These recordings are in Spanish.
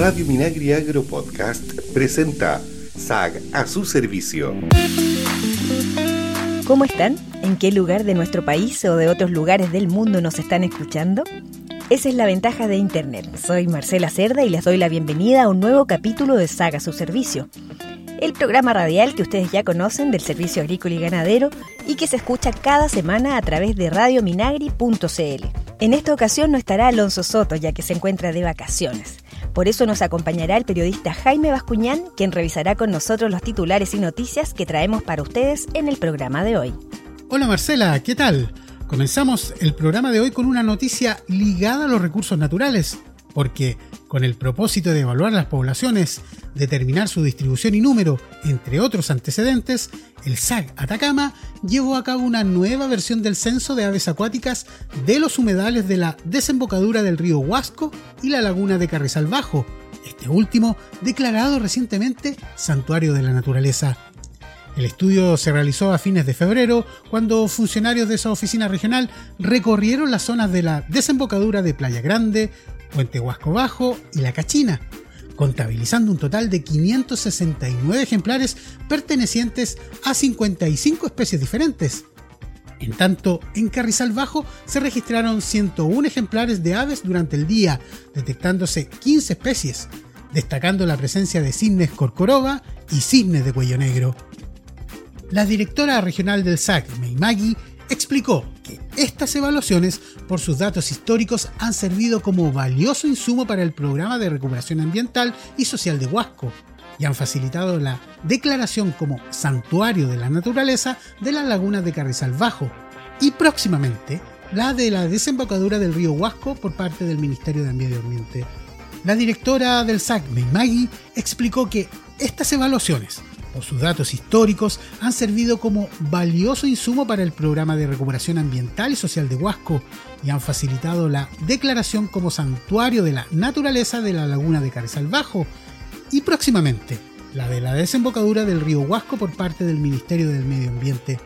Radio Minagri Agro Podcast presenta SAG a su servicio. ¿Cómo están? ¿En qué lugar de nuestro país o de otros lugares del mundo nos están escuchando? Esa es la ventaja de Internet. Soy Marcela Cerda y les doy la bienvenida a un nuevo capítulo de Saga a su servicio. El programa radial que ustedes ya conocen del Servicio Agrícola y Ganadero y que se escucha cada semana a través de radiominagri.cl. En esta ocasión no estará Alonso Soto ya que se encuentra de vacaciones. Por eso nos acompañará el periodista Jaime Bascuñán, quien revisará con nosotros los titulares y noticias que traemos para ustedes en el programa de hoy. Hola Marcela, ¿qué tal? Comenzamos el programa de hoy con una noticia ligada a los recursos naturales, porque con el propósito de evaluar las poblaciones, determinar su distribución y número, entre otros antecedentes, el SAC Atacama llevó a cabo una nueva versión del censo de aves acuáticas de los humedales de la desembocadura del río Huasco y la laguna de Carrizal Bajo, este último declarado recientemente Santuario de la Naturaleza. El estudio se realizó a fines de febrero, cuando funcionarios de esa oficina regional recorrieron las zonas de la desembocadura de Playa Grande, Puente Huasco Bajo y La Cachina, contabilizando un total de 569 ejemplares pertenecientes a 55 especies diferentes. En tanto, en Carrizal Bajo se registraron 101 ejemplares de aves durante el día, detectándose 15 especies, destacando la presencia de cisnes corcoroba y cisnes de cuello negro. La directora regional del SAC, Meimagi, explicó estas evaluaciones, por sus datos históricos, han servido como valioso insumo para el programa de recuperación ambiental y social de Huasco y han facilitado la declaración como santuario de la naturaleza de las lagunas de Carrizal Bajo y próximamente la de la desembocadura del río Huasco por parte del Ministerio de Medio Ambiente. La directora del SAC, Meimagi, explicó que estas evaluaciones por sus datos históricos, han servido como valioso insumo para el programa de recuperación ambiental y social de Huasco y han facilitado la declaración como santuario de la naturaleza de la laguna de Carrizal Bajo y próximamente la de la desembocadura del río Huasco por parte del Ministerio del Medio Ambiente.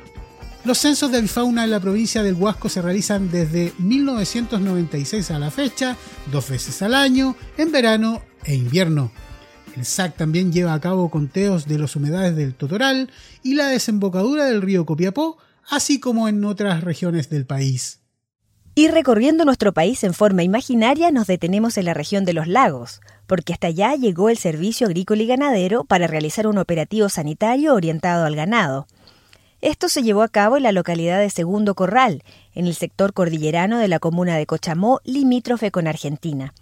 Los censos de avifauna en la provincia del Huasco se realizan desde 1996 a la fecha, dos veces al año, en verano e invierno. El SAC también lleva a cabo conteos de las humedades del Totoral y la desembocadura del río Copiapó, así como en otras regiones del país. Y recorriendo nuestro país en forma imaginaria nos detenemos en la región de los lagos, porque hasta allá llegó el Servicio Agrícola y Ganadero para realizar un operativo sanitario orientado al ganado. Esto se llevó a cabo en la localidad de Segundo Corral, en el sector cordillerano de la comuna de Cochamó, limítrofe con Argentina.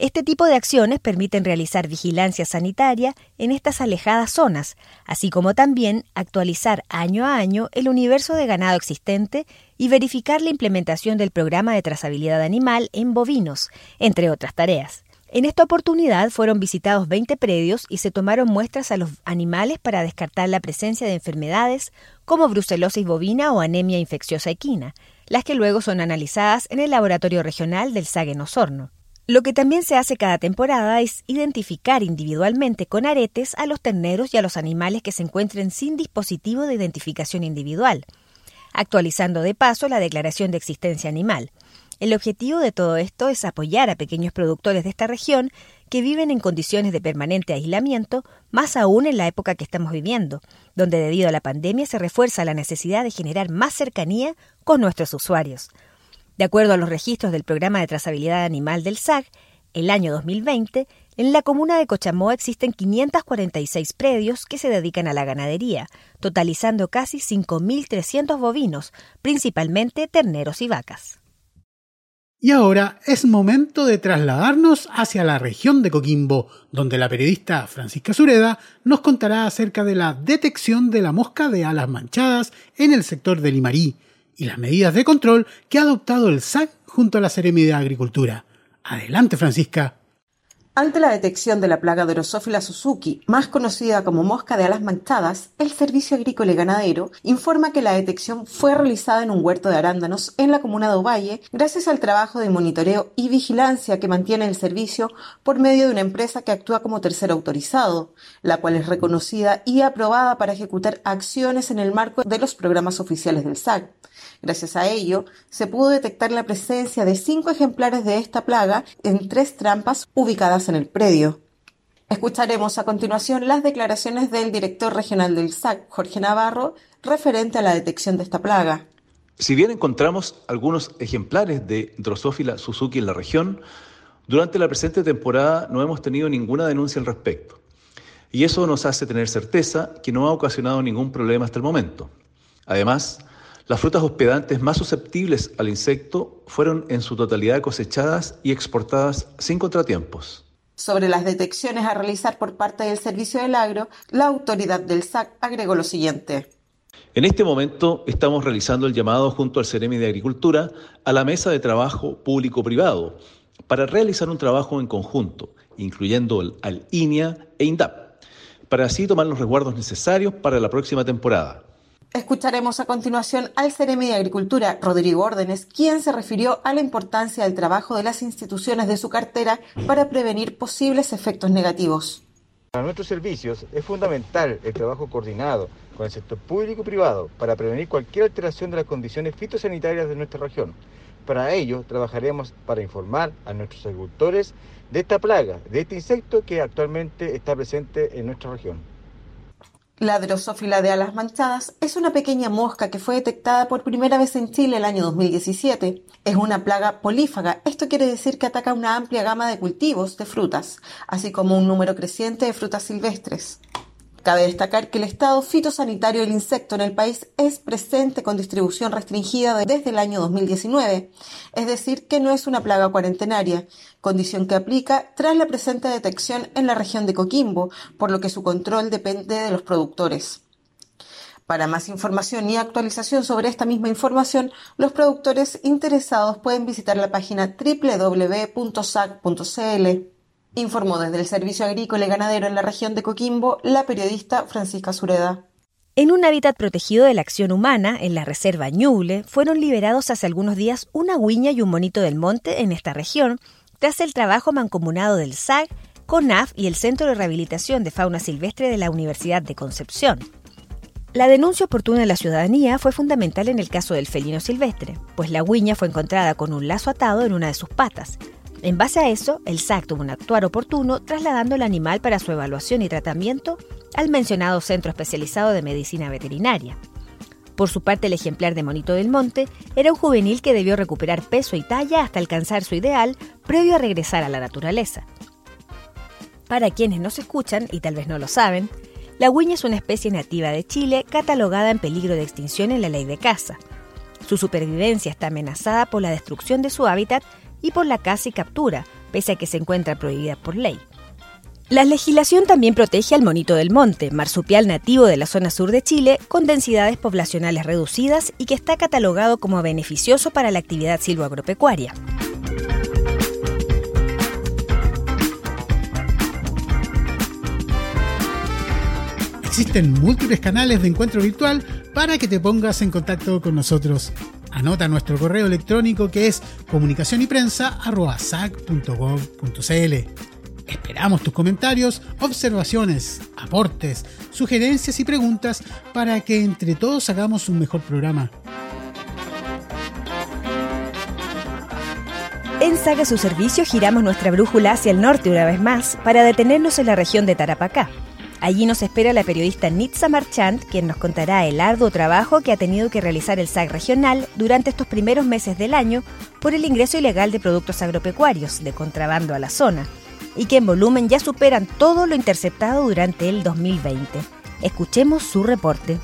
Este tipo de acciones permiten realizar vigilancia sanitaria en estas alejadas zonas, así como también actualizar año a año el universo de ganado existente y verificar la implementación del programa de trazabilidad animal en bovinos, entre otras tareas. En esta oportunidad fueron visitados 20 predios y se tomaron muestras a los animales para descartar la presencia de enfermedades como brucelosis bovina o anemia infecciosa equina, las que luego son analizadas en el laboratorio regional del Sague Osorno. Lo que también se hace cada temporada es identificar individualmente con aretes a los terneros y a los animales que se encuentren sin dispositivo de identificación individual, actualizando de paso la declaración de existencia animal. El objetivo de todo esto es apoyar a pequeños productores de esta región que viven en condiciones de permanente aislamiento, más aún en la época que estamos viviendo, donde debido a la pandemia se refuerza la necesidad de generar más cercanía con nuestros usuarios. De acuerdo a los registros del Programa de Trazabilidad Animal del SAG, el año 2020, en la comuna de Cochamó existen 546 predios que se dedican a la ganadería, totalizando casi 5.300 bovinos, principalmente terneros y vacas. Y ahora es momento de trasladarnos hacia la región de Coquimbo, donde la periodista Francisca Sureda nos contará acerca de la detección de la mosca de alas manchadas en el sector de Limarí, y las medidas de control que ha adoptado el SAC junto a la Seremi de Agricultura. Adelante, Francisca. Ante la detección de la plaga Drosophila Suzuki, más conocida como mosca de alas manchadas, el Servicio Agrícola y Ganadero informa que la detección fue realizada en un huerto de arándanos en la comuna de Ovalle gracias al trabajo de monitoreo y vigilancia que mantiene el servicio por medio de una empresa que actúa como tercero autorizado, la cual es reconocida y aprobada para ejecutar acciones en el marco de los programas oficiales del SAC. Gracias a ello, se pudo detectar la presencia de cinco ejemplares de esta plaga en tres trampas ubicadas en el predio. Escucharemos a continuación las declaraciones del director regional del SAC, Jorge Navarro, referente a la detección de esta plaga. Si bien encontramos algunos ejemplares de Drosophila Suzuki en la región, durante la presente temporada no hemos tenido ninguna denuncia al respecto. Y eso nos hace tener certeza que no ha ocasionado ningún problema hasta el momento. Además, las frutas hospedantes más susceptibles al insecto fueron en su totalidad cosechadas y exportadas sin contratiempos. Sobre las detecciones a realizar por parte del Servicio del Agro, la autoridad del SAC agregó lo siguiente. En este momento estamos realizando el llamado junto al Ceremi de Agricultura a la mesa de trabajo público-privado para realizar un trabajo en conjunto, incluyendo al INIA e INDAP, para así tomar los resguardos necesarios para la próxima temporada. Escucharemos a continuación al Ceremi de Agricultura, Rodrigo Órdenes, quien se refirió a la importancia del trabajo de las instituciones de su cartera para prevenir posibles efectos negativos. Para nuestros servicios es fundamental el trabajo coordinado con el sector público y privado para prevenir cualquier alteración de las condiciones fitosanitarias de nuestra región. Para ello, trabajaremos para informar a nuestros agricultores de esta plaga, de este insecto que actualmente está presente en nuestra región. La drosófila de alas manchadas es una pequeña mosca que fue detectada por primera vez en Chile el año 2017. Es una plaga polífaga, esto quiere decir que ataca una amplia gama de cultivos de frutas, así como un número creciente de frutas silvestres. Cabe destacar que el estado fitosanitario del insecto en el país es presente con distribución restringida desde el año 2019, es decir, que no es una plaga cuarentenaria, condición que aplica tras la presente detección en la región de Coquimbo, por lo que su control depende de los productores. Para más información y actualización sobre esta misma información, los productores interesados pueden visitar la página www.sac.cl. Informó desde el Servicio Agrícola y Ganadero en la región de Coquimbo la periodista Francisca Sureda. En un hábitat protegido de la acción humana, en la reserva Ñuble, fueron liberados hace algunos días una guiña y un monito del monte en esta región, tras el trabajo mancomunado del SAG, CONAF y el Centro de Rehabilitación de Fauna Silvestre de la Universidad de Concepción. La denuncia oportuna de la ciudadanía fue fundamental en el caso del felino silvestre, pues la guiña fue encontrada con un lazo atado en una de sus patas, en base a eso, el SAC tuvo un actuar oportuno trasladando el animal para su evaluación y tratamiento al mencionado Centro Especializado de Medicina Veterinaria. Por su parte, el ejemplar de Monito del Monte era un juvenil que debió recuperar peso y talla hasta alcanzar su ideal previo a regresar a la naturaleza. Para quienes no se escuchan y tal vez no lo saben, la guiña es una especie nativa de Chile catalogada en peligro de extinción en la ley de caza. Su supervivencia está amenazada por la destrucción de su hábitat y por la caza y captura, pese a que se encuentra prohibida por ley. La legislación también protege al monito del monte, marsupial nativo de la zona sur de Chile, con densidades poblacionales reducidas y que está catalogado como beneficioso para la actividad silvoagropecuaria. Existen múltiples canales de encuentro virtual para que te pongas en contacto con nosotros Anota nuestro correo electrónico que es comunicación y prensa Esperamos tus comentarios, observaciones, aportes, sugerencias y preguntas para que entre todos hagamos un mejor programa. En Saga Su Servicio giramos nuestra brújula hacia el norte una vez más para detenernos en la región de Tarapacá Allí nos espera la periodista Nitza Marchand, quien nos contará el arduo trabajo que ha tenido que realizar el SAC regional durante estos primeros meses del año por el ingreso ilegal de productos agropecuarios de contrabando a la zona, y que en volumen ya superan todo lo interceptado durante el 2020. Escuchemos su reporte.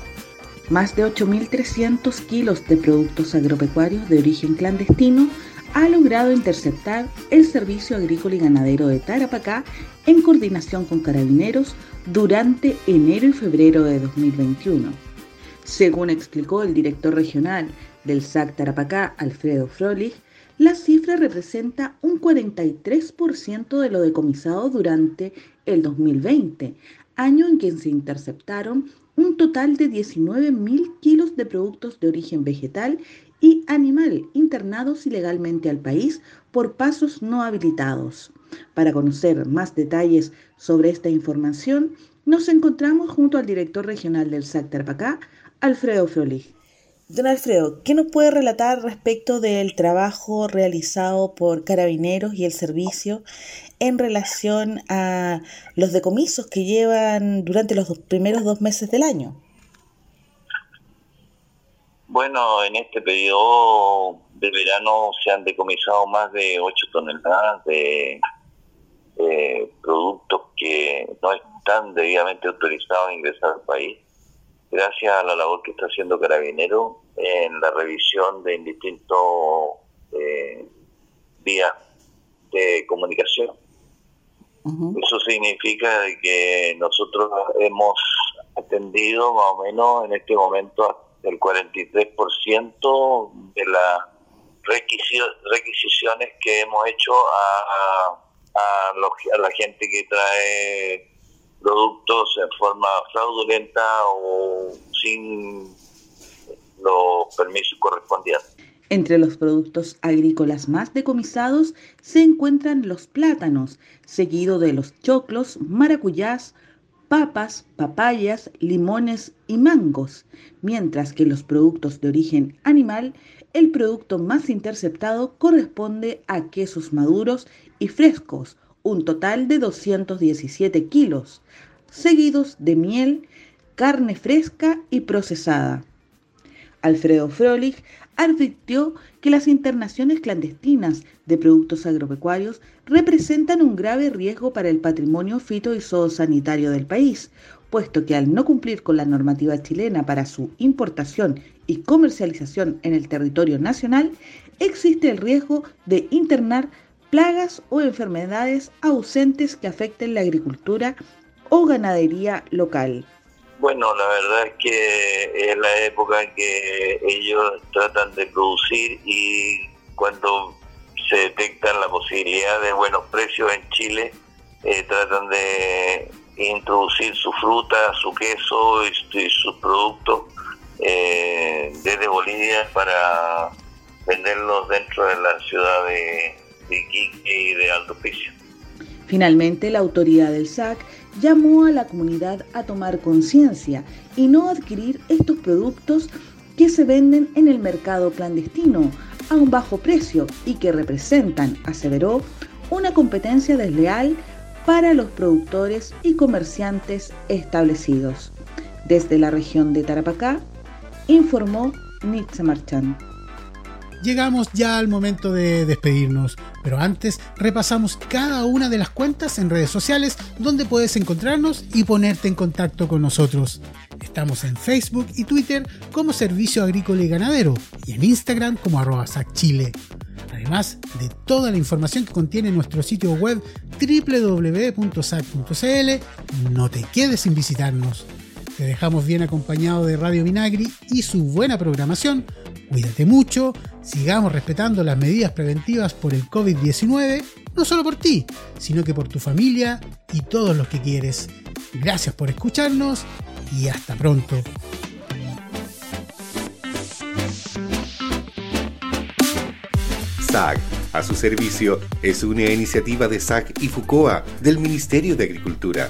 Más de 8.300 kilos de productos agropecuarios de origen clandestino ha logrado interceptar el Servicio Agrícola y Ganadero de Tarapacá en coordinación con carabineros durante enero y febrero de 2021. Según explicó el director regional del SAC Tarapacá, Alfredo Frolich, la cifra representa un 43% de lo decomisado durante el 2020, año en que se interceptaron un total de 19.000 kilos de productos de origen vegetal y animal internados ilegalmente al país por pasos no habilitados. Para conocer más detalles sobre esta información, nos encontramos junto al director regional del SAC Tarapacá, Alfredo Frolich. Don Alfredo, ¿qué nos puede relatar respecto del trabajo realizado por carabineros y el servicio en relación a los decomisos que llevan durante los primeros dos meses del año? Bueno, en este periodo de verano se han decomisado más de 8 toneladas de productos que no están debidamente autorizados a ingresar al país gracias a la labor que está haciendo Carabinero en la revisión de distintos eh, vías de comunicación. Eso significa que nosotros hemos atendido más o menos en este momento el 43% de las requisiciones que hemos hecho a, a la gente que trae productos en forma fraudulenta o sin los permisos correspondientes. Entre los productos agrícolas más decomisados se encuentran los plátanos, seguido de los choclos, maracuyás, papas, papayas, limones y mangos, mientras que los productos de origen animal, el producto más interceptado corresponde a quesos maduros y frescos, un total de 217 kilos, seguidos de miel, carne fresca y procesada. Alfredo Frolich advirtió que las internaciones clandestinas de productos agropecuarios representan un grave riesgo para el patrimonio fito y zoosanitario del país, puesto que al no cumplir con la normativa chilena para su importación y comercialización en el territorio nacional, existe el riesgo de internar plagas o enfermedades ausentes que afecten la agricultura o ganadería local. Bueno, la verdad es que es la época que ellos tratan de producir y cuando se detectan la posibilidad de buenos precios en Chile, eh, tratan de introducir su fruta, su queso y, sus productos eh, desde Bolivia para venderlos dentro de la ciudad de, de de Alto Finalmente, la autoridad del SAC llamó a la comunidad a tomar conciencia y no adquirir estos productos que se venden en el mercado clandestino a un bajo precio y que representan, aseveró, una competencia desleal para los productores y comerciantes establecidos. Desde la región de Tarapacá, informó Nitza Marchand. Llegamos ya al momento de despedirnos, pero antes repasamos cada una de las cuentas en redes sociales donde puedes encontrarnos y ponerte en contacto con nosotros. Estamos en Facebook y Twitter como Servicio Agrícola y Ganadero y en Instagram como arroba SACChile. Además de toda la información que contiene nuestro sitio web www.sac.cl, no te quedes sin visitarnos. Te dejamos bien acompañado de Radio Vinagri y su buena programación Cuídate mucho, sigamos respetando las medidas preventivas por el COVID-19, no solo por ti, sino que por tu familia y todos los que quieres. Gracias por escucharnos y hasta pronto. SAG, a su servicio, es una iniciativa de SAG y FUCOA del Ministerio de Agricultura